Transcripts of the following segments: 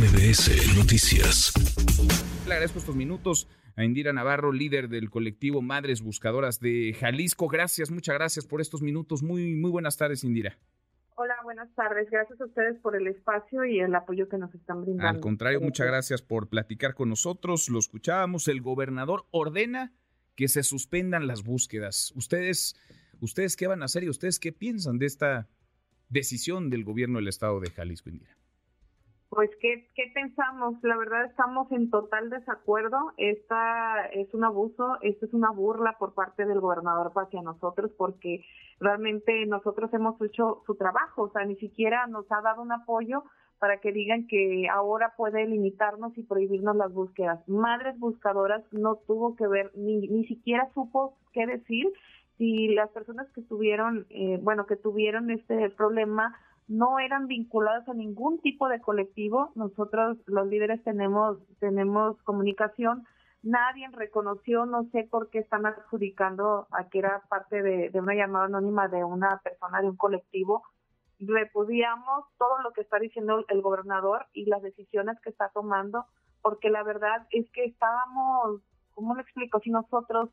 MBS Noticias. Le agradezco estos minutos a Indira Navarro, líder del colectivo Madres Buscadoras de Jalisco. Gracias, muchas gracias por estos minutos. Muy, muy buenas tardes, Indira. Hola, buenas tardes. Gracias a ustedes por el espacio y el apoyo que nos están brindando. Al contrario, muchas gracias por platicar con nosotros. Lo escuchábamos. El gobernador ordena que se suspendan las búsquedas. Ustedes, ustedes qué van a hacer y ustedes qué piensan de esta decisión del gobierno del estado de Jalisco, Indira. Pues, ¿qué, ¿qué, pensamos? La verdad estamos en total desacuerdo. Esta es un abuso, esto es una burla por parte del gobernador hacia nosotros porque realmente nosotros hemos hecho su trabajo, o sea, ni siquiera nos ha dado un apoyo para que digan que ahora puede limitarnos y prohibirnos las búsquedas. Madres buscadoras no tuvo que ver, ni, ni siquiera supo qué decir si las personas que tuvieron, eh, bueno, que tuvieron este problema no eran vinculadas a ningún tipo de colectivo. Nosotros los líderes tenemos tenemos comunicación. Nadie reconoció, no sé por qué están adjudicando a que era parte de, una llamada anónima de una persona de un colectivo. Repudiamos todo lo que está diciendo el gobernador y las decisiones que está tomando, porque la verdad es que estábamos, ¿cómo lo explico? Si nosotros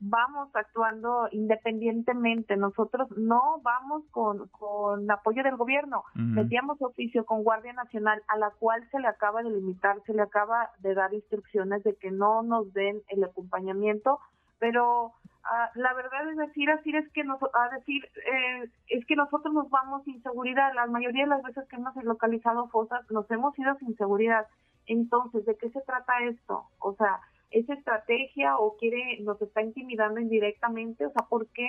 vamos actuando independientemente. Nosotros no vamos con, con apoyo del gobierno. Metíamos oficio con Guardia Nacional, a la cual se le acaba de limitar, se le acaba de dar instrucciones de que no nos den el acompañamiento, pero ah, la verdad es decir, así es que nos, a decir, eh, es que nosotros nos vamos sin seguridad. La mayoría de las veces que hemos localizado fosas, nos hemos ido sin seguridad. Entonces, ¿de qué se trata esto? O sea, esa estrategia o quiere, nos está intimidando indirectamente, o sea, ¿por qué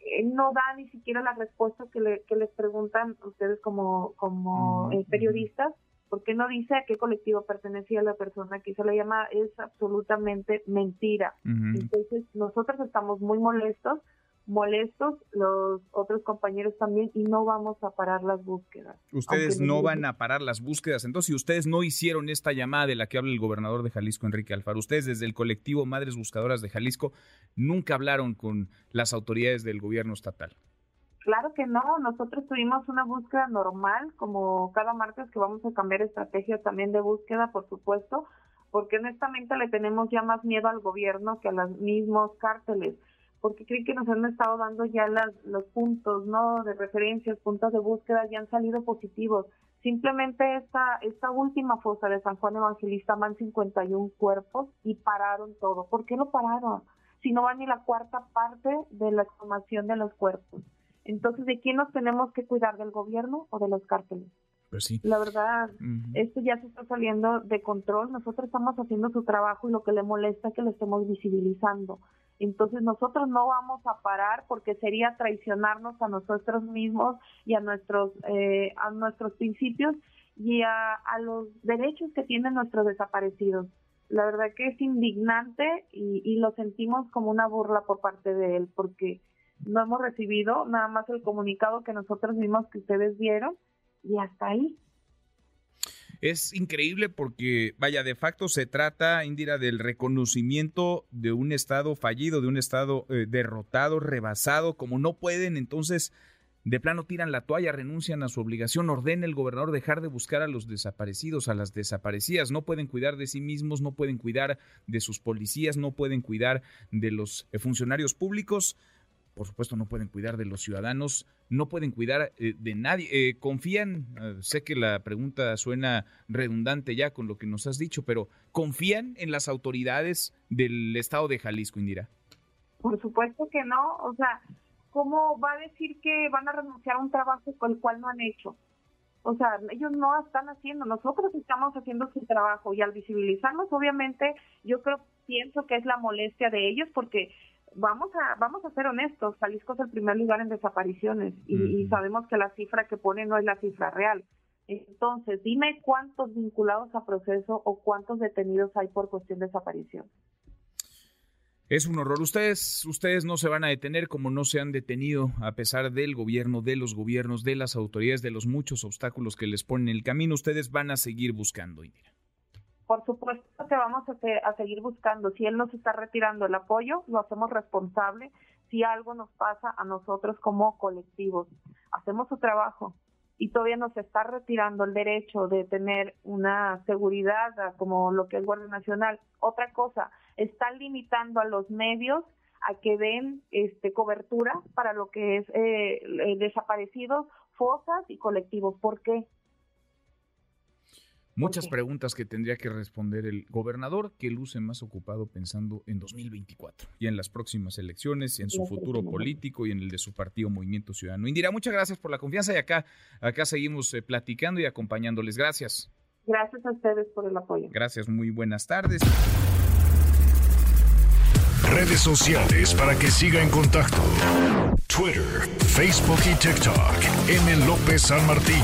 eh, no da ni siquiera las respuestas que, le, que les preguntan ustedes como, como eh, periodistas? ¿Por qué no dice a qué colectivo pertenecía la persona que se le llama? Es absolutamente mentira. Entonces, nosotros estamos muy molestos molestos, los otros compañeros también, y no vamos a parar las búsquedas. Ustedes no van a parar las búsquedas. Entonces, si ustedes no hicieron esta llamada de la que habla el gobernador de Jalisco, Enrique Alfaro, ustedes desde el colectivo Madres Buscadoras de Jalisco nunca hablaron con las autoridades del gobierno estatal. Claro que no, nosotros tuvimos una búsqueda normal, como cada martes que vamos a cambiar estrategia también de búsqueda, por supuesto, porque honestamente le tenemos ya más miedo al gobierno que a los mismos cárteles porque creen que nos han estado dando ya las, los puntos no de referencias, puntos de búsqueda ya han salido positivos. Simplemente esta, esta última fosa de San Juan Evangelista van 51 cuerpos y pararon todo. ¿Por qué lo pararon? Si no van ni la cuarta parte de la exhumación de los cuerpos. Entonces, ¿de quién nos tenemos que cuidar? ¿Del gobierno o de los cárteles? Pues sí. La verdad, esto ya se está saliendo de control. Nosotros estamos haciendo su trabajo y lo que le molesta es que lo estemos visibilizando. Entonces nosotros no vamos a parar porque sería traicionarnos a nosotros mismos y a nuestros eh, a nuestros principios y a, los derechos que tienen nuestros desaparecidos. La verdad que es indignante y, y lo sentimos como una burla por parte de él porque no hemos recibido nada más el comunicado que nosotros vimos que ustedes vieron y hasta ahí. Es increíble porque, vaya, de facto se trata, Indira, del reconocimiento de un Estado fallido, de un Estado eh, derrotado, rebasado, como no pueden, entonces de plano tiran la toalla, renuncian a su obligación, ordena el gobernador dejar de buscar a los desaparecidos, a las desaparecidas, no pueden cuidar de sí mismos, no pueden cuidar de sus policías, no pueden cuidar de los eh, funcionarios públicos por supuesto no pueden cuidar de los ciudadanos, no pueden cuidar eh, de nadie. Eh, ¿Confían? Eh, sé que la pregunta suena redundante ya con lo que nos has dicho, pero ¿confían en las autoridades del estado de Jalisco, Indira? Por supuesto que no. O sea, ¿cómo va a decir que van a renunciar a un trabajo con el cual no han hecho? O sea, ellos no están haciendo, nosotros estamos haciendo su trabajo y al visibilizarnos, obviamente, yo creo, pienso que es la molestia de ellos porque vamos a vamos a ser honestos, Jalisco es el primer lugar en desapariciones y, sabemos que la cifra que pone no es la cifra real. Entonces, dime cuántos vinculados a proceso o cuántos detenidos hay por cuestión de desaparición. Es un horror. Ustedes, ustedes no se van a detener como no se han detenido a pesar del gobierno, de los gobiernos, de las autoridades, de los muchos obstáculos que les ponen en el camino. Ustedes van a seguir buscando, Indira. Por supuesto que vamos a, seguir buscando. Si él nos está retirando el apoyo, lo hacemos responsable. Si algo nos pasa a nosotros como colectivos, hacemos su trabajo. y todavía nos está retirando el derecho de tener una seguridad como lo que es Guardia Nacional. Otra cosa, está limitando a los medios a que den este, cobertura para lo que es eh, eh, desaparecidos, fosas y colectivos. ¿Por qué? Muchas preguntas que tendría que responder el gobernador, que luce más ocupado pensando en 2024 y en las próximas elecciones, en su futuro político y en el de su partido Movimiento Ciudadano. Indira, muchas gracias por la confianza y acá, acá seguimos eh, platicando y acompañándoles. Gracias. Gracias a ustedes por el apoyo. Gracias, muy buenas tardes. Redes sociales para que siga en contacto: Twitter, Facebook y TikTok. M. López San Martín.